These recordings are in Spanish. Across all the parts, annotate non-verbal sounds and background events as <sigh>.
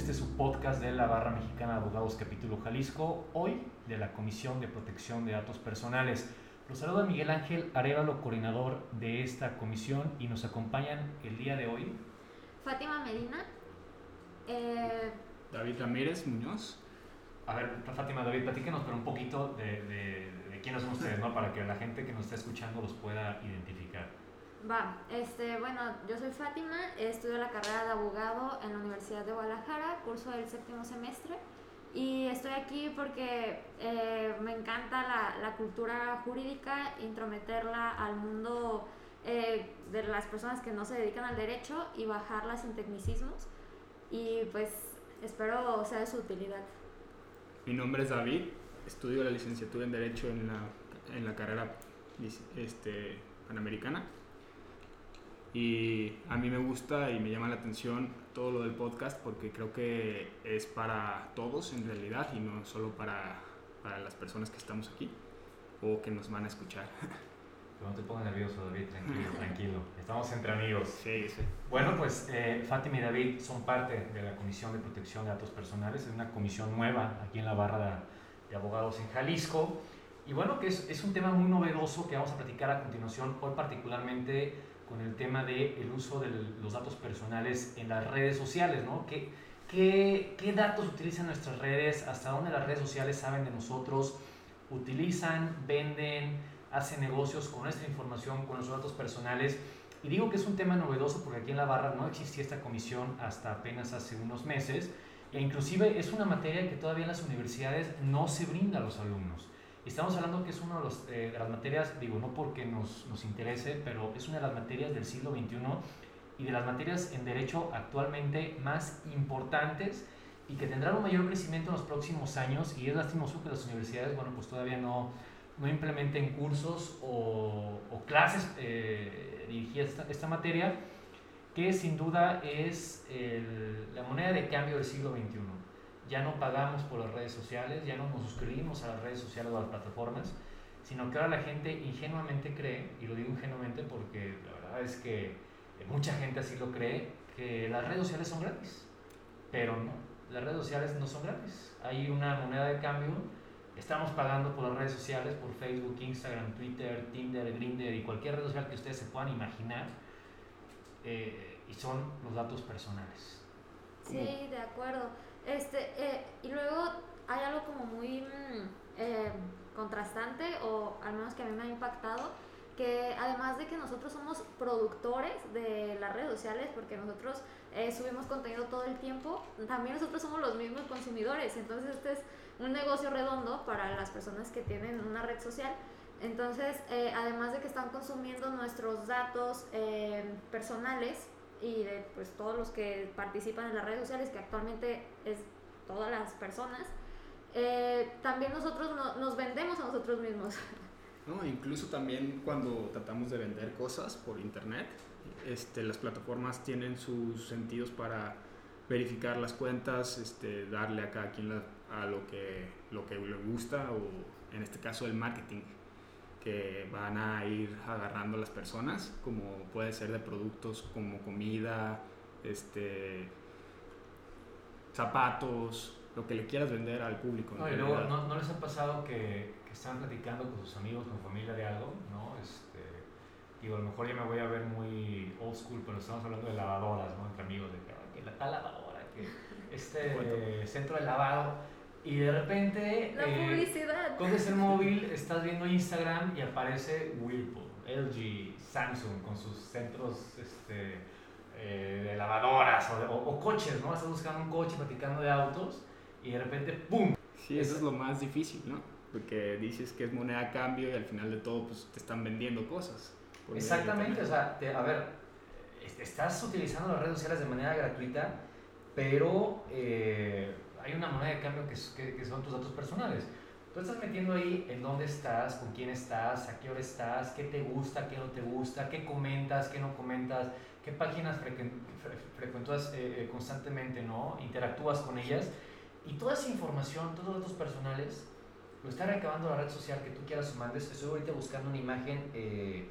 este es su podcast de la Barra Mexicana de Abogados Capítulo Jalisco, hoy de la Comisión de Protección de Datos Personales. Los saluda Miguel Ángel Arevalo, coordinador de esta comisión, y nos acompañan el día de hoy. Fátima Medina. Eh, David Ramírez Muñoz. A ver, Fátima, David, platíquenos pero un poquito de, de, de quiénes son ustedes, ¿no? Para que la gente que nos está escuchando los pueda identificar. Va, este, bueno, yo soy Fátima, estudio la carrera de abogado en la Universidad de Guadalajara, curso del séptimo semestre, y estoy aquí porque eh, me encanta la, la, cultura jurídica, intrometerla al mundo eh, de las personas que no se dedican al derecho y bajarla sin tecnicismos, y pues espero sea de su utilidad. Mi nombre es David, estudio la licenciatura en Derecho en la, en la carrera este, panamericana y a mí me gusta y me llama la atención todo lo del podcast porque creo que es para todos en realidad y no solo para, para las personas que estamos aquí o que nos van a escuchar. No te pongas nervioso, David, tranquilo, <laughs> tranquilo. Estamos entre amigos. Sí, sí. Bueno, pues eh, Fátima y David son parte de la Comisión de Protección de Datos Personales. Es una comisión nueva aquí en la barra de, abogados en Jalisco. Y bueno, que es, es, un tema muy novedoso que vamos a platicar a continuación, hoy particularmente con el tema del el uso de los datos personales en las redes sociales, ¿no? ¿Qué, qué, qué datos utilizan nuestras redes? ¿Hasta dónde las redes sociales saben de nosotros? ¿Utilizan, venden, hacen negocios con nuestra información, con nuestros datos personales? Y digo que es un tema novedoso porque aquí en la barra no existía esta comisión hasta apenas hace unos meses e inclusive es una materia que todavía en las universidades no se brinda a los alumnos. Estamos hablando que es una eh, de, las materias, digo, no porque nos, nos, interese, pero es una de las materias del siglo XXI y de las materias en derecho actualmente más importantes y que tendrán un mayor crecimiento en los próximos años. Y es lastimoso que las universidades, bueno, pues todavía no, no implementen cursos o, clases eh, dirigidas a esta, materia, que sin duda es la moneda de cambio del siglo XXI ya no pagamos por las redes sociales, ya no nos suscribimos a las redes sociales o a las plataformas, sino que ahora la gente ingenuamente cree, y lo digo ingenuamente porque la verdad es que mucha gente así lo cree, que las redes sociales son gratis. Pero no, las redes sociales no son gratis. Hay una moneda de cambio, estamos pagando por las redes sociales, por Facebook, Instagram, Twitter, Tinder, Grindr y cualquier red social que ustedes se puedan imaginar, eh, y son los datos personales. Sí, de acuerdo. Este, eh, y luego hay algo como muy eh, contrastante, o al menos que a mí me ha impactado, que además de que nosotros somos productores de las redes sociales, porque nosotros eh, subimos contenido todo el tiempo, también nosotros somos los mismos consumidores. Entonces este es un negocio redondo para las personas que tienen una red social. Entonces, además de que están consumiendo nuestros datos personales, y de pues todos los que participan en las redes sociales, que actualmente es todas las personas, eh, también nosotros no, nos vendemos a nosotros mismos. <laughs> No, incluso también cuando tratamos de vender cosas por internet, este, las plataformas tienen sus sentidos para verificar las cuentas, este, darle a cada quien la, a lo que, lo que le gusta o en este caso el marketing que van a ir agarrando las personas, como puede ser de productos como comida, este, zapatos, lo que le quieras vender al público. No, y luego, ¿no, ¿no, les ha pasado que, que, están platicando con sus amigos, con familia de algo? ¿no? Este, digo, a lo mejor ya me voy a ver muy old school, pero estamos hablando de lavadoras, ¿no? Entre amigos, de que, la tal lavadora, que este <laughs> centro de lavado y de repente la eh, publicidad. coges el <laughs> móvil estás viendo Instagram y aparece Whirlpool LG Samsung con sus centros este, eh, de lavadoras o, o, o, coches no estás buscando un coche platicando de autos y de repente ¡pum! sí eso es lo más difícil no porque dices que es moneda a cambio y al final de todo pues te están vendiendo cosas. Exactamente o sea te, a ver estás utilizando las redes sociales de manera gratuita pero eh, hay una moneda de cambio que, que, que, son tus datos personales. Tú estás metiendo ahí en dónde estás, con quién estás, a qué hora estás, qué te gusta, qué no te gusta, qué comentas, qué no comentas, qué páginas frecuentas eh, constantemente, ¿no? Interactúas con ellas. Y toda esa información, todos los datos personales, lo está recabando la red social que tú quieras o mandes. Estoy ahorita buscando una imagen eh,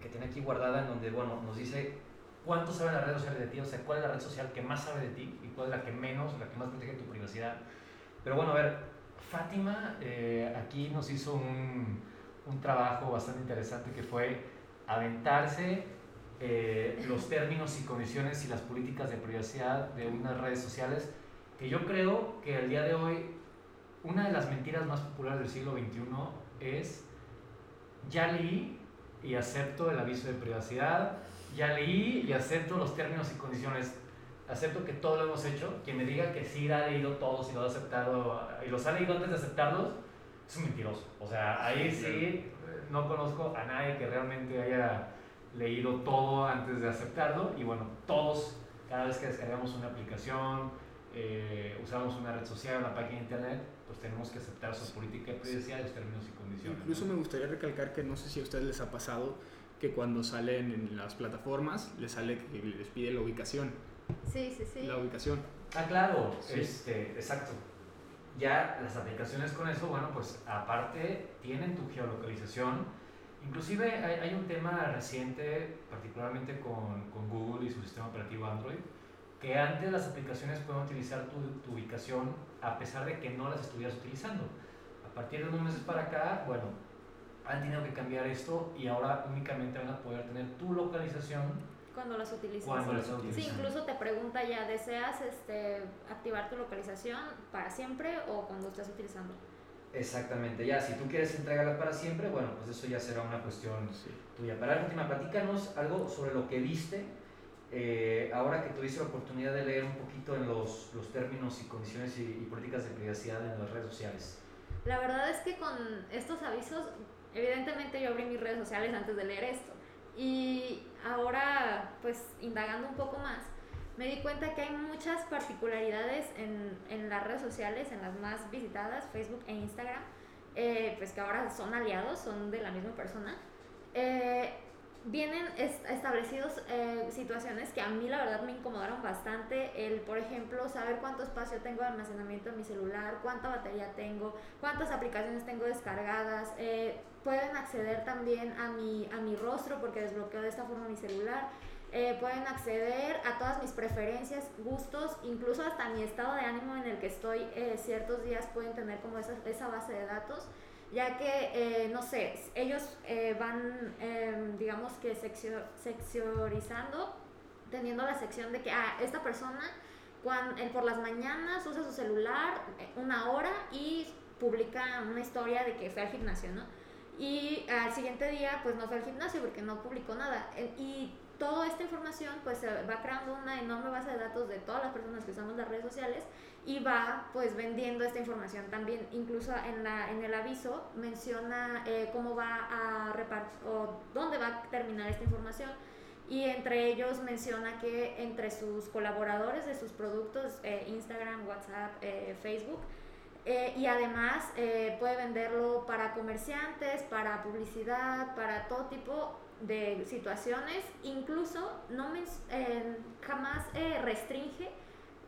que tiene aquí guardada en donde, bueno, nos dice cuánto sabe la red social de ti, o sea, cuál es la red social que más sabe de ti y cuál es la que menos, la que más protege tu privacidad. Pero bueno, a ver, Fátima eh, aquí nos hizo un, un, trabajo bastante interesante que fue aventarse eh, los términos y condiciones y las políticas de privacidad de unas redes sociales que yo creo que al día de hoy una de las mentiras más populares del siglo XXI es ya leí y acepto el aviso de privacidad, ya leí y acepto los términos y condiciones, acepto que todo lo hemos hecho, quien me diga que sí ha leído todos y lo ha aceptado y los ha leído antes de aceptarlos, es un mentiroso. O sea, ahí sí no conozco a nadie que realmente haya leído todo antes de aceptarlo y bueno, todos, cada vez que descargamos una aplicación, eh, usamos una red social, una página de internet, pues tenemos que aceptar su política de privacidad, los términos y condiciones. Incluso me gustaría recalcar que no sé si a ustedes les ha pasado que cuando salen en las plataformas les sale que les pide la ubicación. Sí, sí, sí. La ubicación. Ah, claro, este, exacto. Ya las aplicaciones con eso, bueno, pues aparte tienen tu geolocalización. Inclusive hay, hay un tema reciente, particularmente con, con, Google y su sistema operativo Android, que antes las aplicaciones pueden utilizar tu, tu ubicación a pesar de que no las estuvieras utilizando. A partir de unos meses para acá, bueno, han tenido que cambiar esto y ahora únicamente van a poder tener tu localización cuando las utilizas. Cuando las Sí, incluso te pregunta ya, ¿deseas este, activar tu localización para siempre o cuando estás utilizando? Exactamente, ya, si tú quieres entregarla para siempre, bueno, pues eso ya será una cuestión tuya. Para la última, platícanos algo sobre lo que viste, eh, ahora que tuviste la oportunidad de leer un poquito en los, los términos y condiciones y, y políticas de privacidad en las redes sociales. La verdad es que con estos avisos Evidentemente yo abrí mis redes sociales antes de leer esto y ahora pues indagando un poco más me di cuenta que hay muchas particularidades en, en las redes sociales, en las más visitadas, Facebook e Instagram, eh, pues que ahora son aliados, son de la misma persona. Eh, vienen establecidos eh, situaciones que a mí la verdad me incomodaron bastante. El, por ejemplo, saber cuánto espacio tengo de almacenamiento en mi celular, cuánta batería tengo, cuántas aplicaciones tengo descargadas. Eh, pueden acceder también a mi, a mi rostro porque desbloqueo de esta forma mi celular. Eh, pueden acceder a todas mis preferencias, gustos, incluso hasta mi estado de ánimo en el que estoy ciertos días pueden tener como esa, esa base de datos ya que, eh, no sé, ellos eh, van, em, digamos que seccionizando, teniendo la sección de que, ah, esta persona cuando, por las mañanas usa su celular eh, una hora y publica una historia de que fue al gimnasio, ¿no? Y al siguiente día, pues no fue al gimnasio porque no publicó nada. Y toda esta información, pues se va creando una enorme base de datos de todas las personas que usamos las redes sociales y va pues vendiendo esta información también. Incluso en, la, en el aviso menciona eh, cómo va a repartir o dónde va a terminar esta información. Y entre ellos menciona que entre sus colaboradores de sus productos eh, Instagram, WhatsApp, eh, Facebook y además puede venderlo para comerciantes, para publicidad, para todo tipo de situaciones, incluso no jamás restringe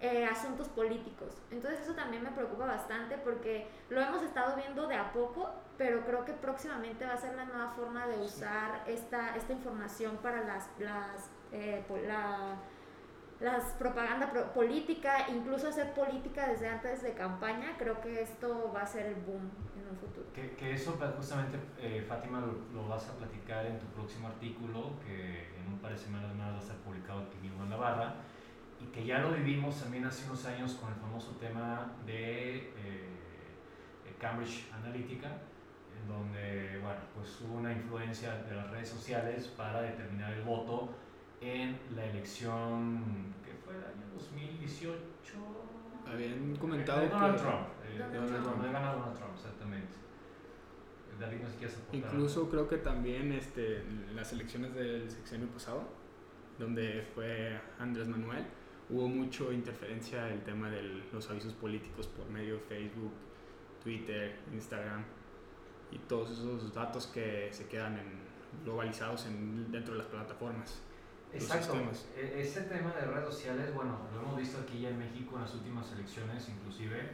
eh, asuntos políticos. Entonces eso también me preocupa bastante porque lo hemos estado viendo de a poco, pero creo que próximamente va a ser la nueva forma de usar esta, esta información para las, las, eh, la, las propaganda política, incluso hacer política desde antes de campaña. Creo que esto va a ser el boom en un futuro. Que, que eso justamente, eh, Fátima, lo, vas a platicar en tu próximo artículo, que en un par de semanas más va a estar publicado aquí mismo en Navarra y que ya lo vivimos también hace unos años con el famoso tema de eh, Cambridge Analytica, en donde bueno, pues hubo una influencia de las redes sociales para determinar el voto en la elección que fue el año 2018. Habían comentado de Donald Trump. Eh, Donald, Trump. Donald Trump, exactamente. David, no Incluso creo que también este, las elecciones del sexenio pasado, donde fue Andrés Manuel, hubo mucho interferencia el tema de los avisos políticos por medio de Facebook, Twitter, Instagram y todos esos datos que se quedan globalizados en, dentro de las plataformas. Exacto. E, ese tema de redes sociales, bueno, lo hemos visto aquí ya en México en las últimas elecciones, inclusive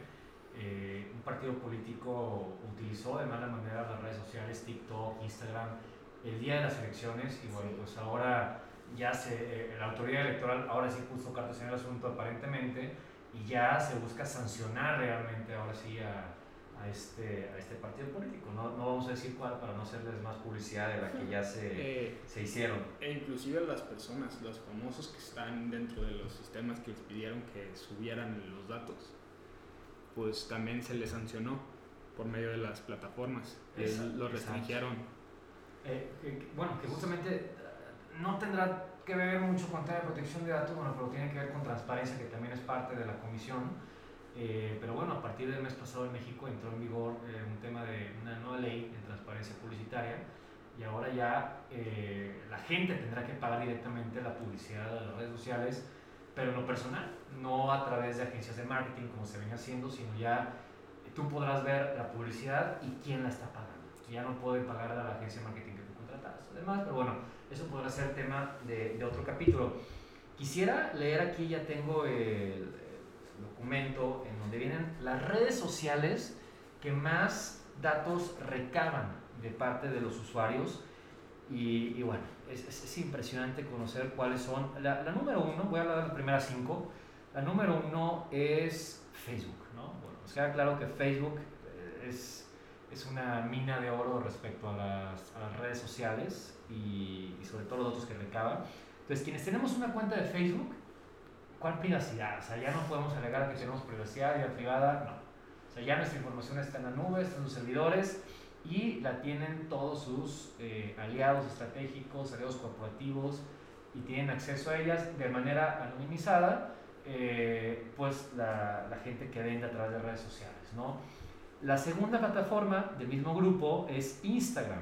eh, un partido político utilizó de mala manera las redes sociales, TikTok, Instagram, el día de las elecciones y bueno, pues ahora ya se, eh, la autoridad electoral ahora sí puso cartas en el asunto aparentemente y ya se busca sancionar realmente ahora sí a, a este, a este partido político. No, no vamos a decir cuál para no hacerles más publicidad de la que ya se, <laughs> Eh, se hicieron. E inclusive las personas, los famosos que están dentro de los sistemas que les pidieron que subieran los datos, pues también se les sancionó por medio de las plataformas. Eh, Exacto, lo exacto. restringieron. Eh, que- bueno, que justamente eh, no tendrá que ver mucho con tema de protección de datos, bueno, pero tiene que ver con transparencia, que también es parte de la comisión. Eh, pero bueno, a partir del mes pasado en México entró en vigor eh, un tema de una nueva ley de transparencia publicitaria y ahora ya eh, la gente tendrá que pagar directamente la publicidad de las redes sociales, pero en lo personal, no a través de agencias de marketing como se venía haciendo, sino ya tú podrás ver la publicidad y quién la está pagando. Ya no pueden pagar a la agencia de marketing que tú contratas. Además, pero bueno, eso podrá ser tema de, de otro capítulo. Quisiera leer aquí, ya tengo el documento en donde vienen las redes sociales que más datos recaban de parte de los usuarios. Y, y bueno, es, es- es impresionante conocer cuáles son. La, la número uno, voy a hablar de las primeras cinco. La número uno es Facebook, ¿no? Bueno, nos queda claro que Facebook eh, es, es una mina de oro respecto a las, a las redes sociales y, y sobre todo los datos que recaba. Entonces, quienes tenemos una cuenta de Facebook, ¿cuál privacidad? O sea, ya no podemos alegar que tenemos privacidad, vida privada, no. O sea, ya nuestra información está en la nube, está en sus servidores y la tienen todos sus eh, aliados estratégicos, aliados corporativos y tienen acceso a ellas de manera anonimizada, eh, pues la, la gente que vende a través de redes sociales, ¿no? La segunda plataforma del mismo grupo es Instagram.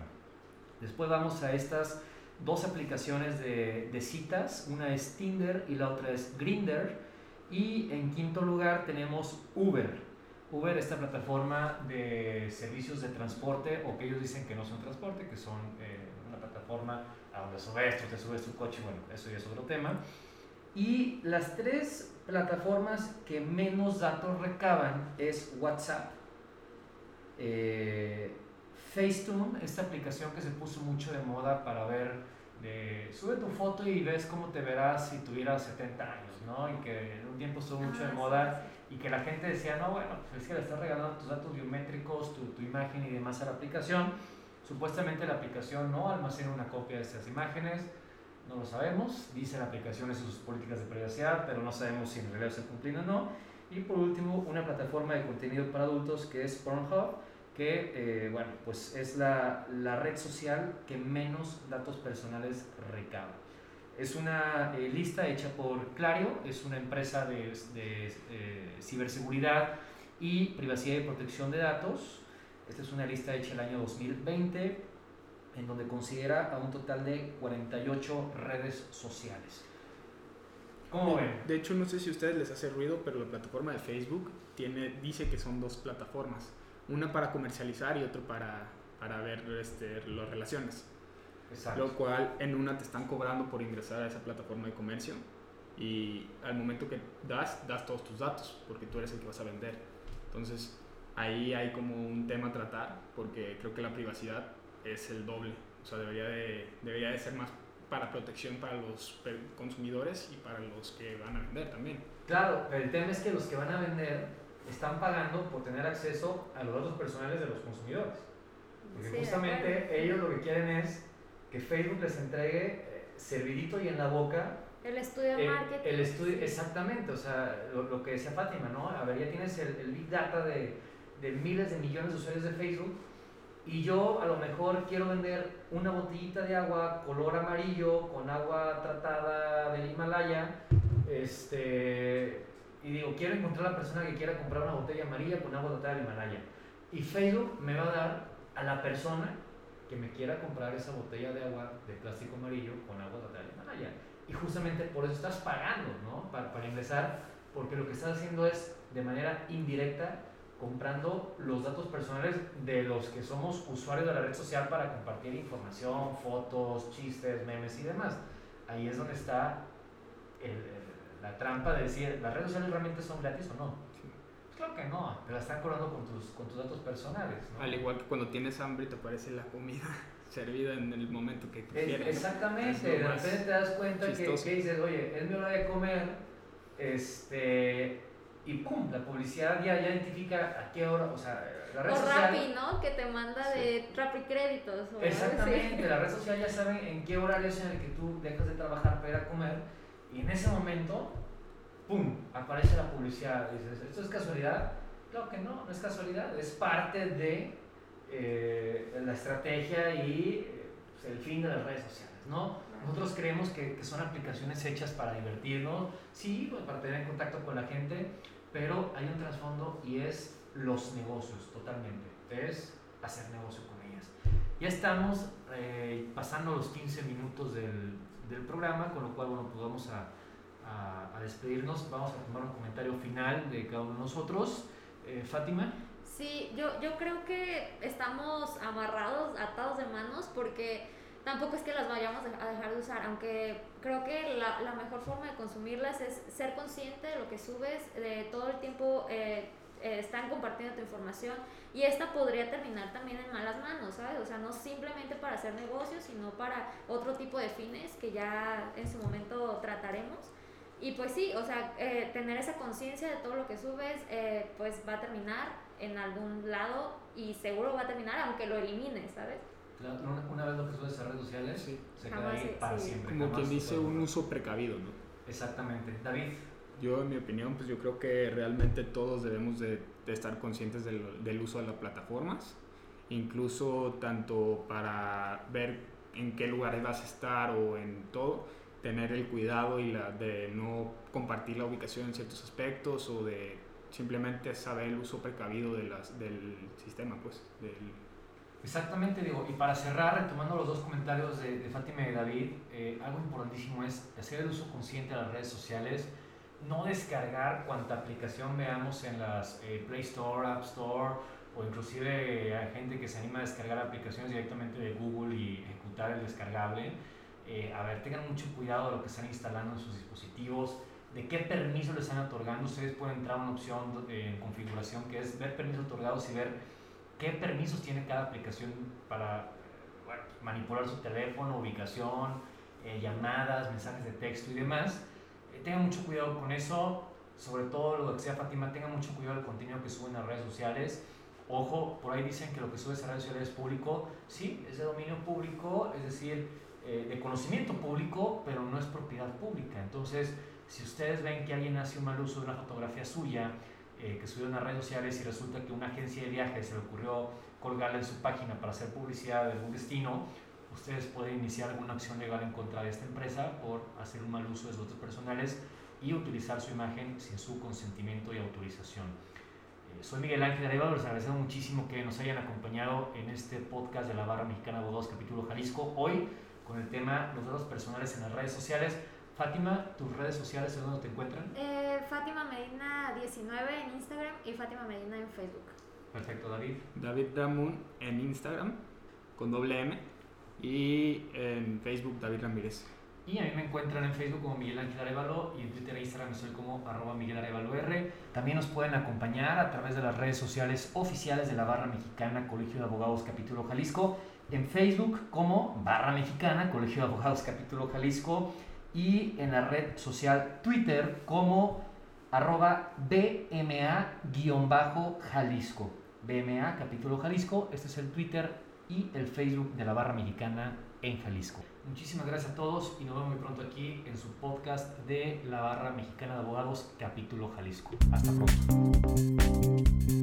Después vamos a estas dos aplicaciones de, de citas, una es Tinder y la otra es Grinder. Y en quinto lugar tenemos Uber. Uber, esta plataforma de servicios de transporte, o que ellos dicen que no son transporte, que son eh, una plataforma a donde subes, tú te subes tu coche, bueno, eso ya es otro tema. Y las tres plataformas que menos datos recaban es WhatsApp, eh, Facetune, esta aplicación que se puso mucho de moda para ver, de, sube tu foto y ves cómo te verás si tuvieras 70 años, ¿no? Y que en un tiempo estuvo mucho de Ah, sí, moda y que la gente decía, no, bueno, pues es que le estás regalando tus datos biométricos, tu, tu imagen y demás a la aplicación. Supuestamente la aplicación no almacena una copia de estas imágenes, no lo sabemos, dice la aplicación eso sus políticas de privacidad, pero no sabemos si en realidad se cumplen o no. Y por último, una plataforma de contenido para adultos que es Pornhub, que eh, bueno, pues es la, la red social que menos datos personales recaba. Es una eh, lista hecha por Clario, es una empresa de, de, eh, ciberseguridad y privacidad y protección de datos. Esta es una lista hecha el año 2020, en donde considera a un total de 48 redes sociales. ¿Cómo ven? De hecho, no sé si a ustedes les hace ruido, pero la plataforma de Facebook tiene, dice que son dos plataformas. Una para comercializar y otra para, para ver este, las relaciones. Exacto. Lo cual en una te están cobrando por ingresar a esa plataforma de comercio y al momento que das, das todos tus datos porque tú eres el que vas a vender. Entonces ahí hay como un tema a tratar porque creo que la privacidad es el doble. O sea, debería de, debería de ser más para protección para los consumidores y para los que van a vender también. Claro, pero el tema es que los que van a vender están pagando por tener acceso a los datos personales de los consumidores. Porque Sí, justamente ellos lo que quieren es que Facebook les entregue eh, servidito y en la boca El estudio de el, marketing. el estudio, exactamente, o sea, lo, lo que decía Fátima, ¿no? A ver, ya tienes el, el big data de, de miles de millones de usuarios de Facebook y yo a lo mejor quiero vender una botellita de agua color amarillo con agua tratada del Himalaya, este, y digo, quiero encontrar a la persona que quiera comprar una botella amarilla con agua tratada del Himalaya. Y Facebook me va a dar a la persona que me quiera comprar esa botella de agua de plástico amarillo con agua tratada del Himalaya. Y justamente por eso estás pagando, ¿no? Para, para ingresar, porque lo que estás haciendo es de manera indirecta comprando los datos personales de los que somos usuarios de la red social para compartir información, fotos, chistes, memes y demás. Ahí es donde está el- la trampa de decir, ¿las redes sociales realmente son gratis o no? Pues claro que no, te la están cobrando con tus, con tus datos personales. ¿no? Al igual que cuando tienes hambre y te aparece la comida. <laughs> servida en el momento que Es- quieres. exactamente, de repente te das cuenta que, chistoso. que dices, oye, es mi hora de comer, este, y pum, la publicidad ya, ya identifica a qué hora, o sea, la red O social. Rappi, ¿no? Que te manda de Rappi créditos. o. Exactamente, la red social ya sabe en qué horario es en el que tú dejas de trabajar para ir a comer, y en ese momento, pum, aparece la publicidad. Dices, ¿esto es casualidad? Claro que no, no es casualidad, es parte de eh, la estrategia y eh, pues, el fin de las redes sociales, ¿no? Nosotros creemos que, que son aplicaciones hechas para divertirnos, sí, pues, para tener en contacto con la gente, pero hay un trasfondo y es los negocios, totalmente. Es hacer negocio con ellas. Ya estamos eh, pasando los 15 minutos del, del programa, con lo cual, bueno, pues vamos a, despedirnos. Vamos a tomar un comentario final de cada uno de nosotros. Eh, Fátima. Sí, yo, yo creo que estamos amarrados, atados de manos, porque tampoco es que las vayamos a dejar de usar, aunque creo que la, la mejor forma de consumirlas es ser consciente de lo que subes, de todo el tiempo eh, eh, están compartiendo tu información y esta podría terminar también en malas manos, ¿sabes? O sea, no simplemente para hacer negocios, sino para otro tipo de fines que ya en su momento trataremos. Y pues sí, o sea, eh, tener esa conciencia de todo lo que subes, eh, pues va a terminar en algún lado y seguro va a terminar aunque lo elimines, ¿sabes? La- Una, una vez lo que subes a redes sociales, Sí. se queda ahí para sí. siempre. Como quien dice, un uso precavido, ¿no? Exactamente. David. Yo, en mi opinión, pues yo creo que realmente todos debemos de, de estar conscientes del, del uso de las plataformas, incluso tanto para ver en qué lugares vas a estar o en todo, tener el cuidado y la, de no compartir la ubicación en ciertos aspectos o de simplemente saber el uso precavido de las, del sistema, pues, del, Exactamente, digo, y para cerrar, retomando los dos comentarios de, de Fátima y David, eh, algo importantísimo es hacer el uso consciente de las redes sociales, no descargar cuanta aplicación veamos en las eh, Play Store, App Store, o inclusive eh, hay gente que se anima a descargar aplicaciones directamente de Google y ejecutar el descargable. Eh, a ver, tengan mucho cuidado de lo que están instalando en sus dispositivos, de qué permiso les están otorgando. Ustedes pueden entrar a una opción eh, en configuración que es ver permisos otorgados y ver qué permisos tiene cada aplicación para manipular su teléfono, ubicación, llamadas, mensajes de texto y demás. Eh, tengan mucho cuidado con eso, sobre todo lo que decía Fátima, tengan mucho cuidado del contenido que suben a redes sociales. Ojo, por ahí dicen que lo que subes a redes sociales es público. Sí, es de dominio público, es decir, eh, de conocimiento público, pero no es propiedad pública. Entonces, si ustedes ven que alguien hace un mal uso de una fotografía suya, eh, que subió en las redes sociales y resulta que una agencia de viajes se le ocurrió colgarla en su página para hacer publicidad de algún destino, ustedes pueden iniciar alguna acción legal en contra de esta empresa por hacer un mal uso de sus datos personales y utilizar su imagen sin su consentimiento y autorización. Eh, soy Miguel Ángel Arevalo, les agradecemos muchísimo que nos hayan acompañado en este podcast de la Barra Mexicana Abogados capítulo Jalisco, hoy con el tema los datos personales en las redes sociales. Fátima, tus redes sociales, ¿en dónde te encuentran? Eh, Fátima Medina 19 en Instagram y Fátima Medina en Facebook. Perfecto, David. David Damun en Instagram con doble M y en Facebook David Ramírez. Y a mí me encuentran en Facebook como Miguel Ángel Arevalo y en Twitter e Instagram estoy como arroba Miguel Arevalo R. También nos pueden acompañar a través de las redes sociales oficiales de la Barra Mexicana Colegio de Abogados Capítulo Jalisco. En Facebook como Barra Mexicana Colegio de Abogados Capítulo Jalisco. Y en la red social Twitter como arroba BMA-Jalisco. BMA Capítulo Jalisco. Este es el Twitter y el Facebook de la Barra Mexicana en Jalisco. Muchísimas gracias a todos y nos vemos muy pronto aquí en su podcast de la Barra Mexicana de Abogados Capítulo Jalisco. Hasta pronto.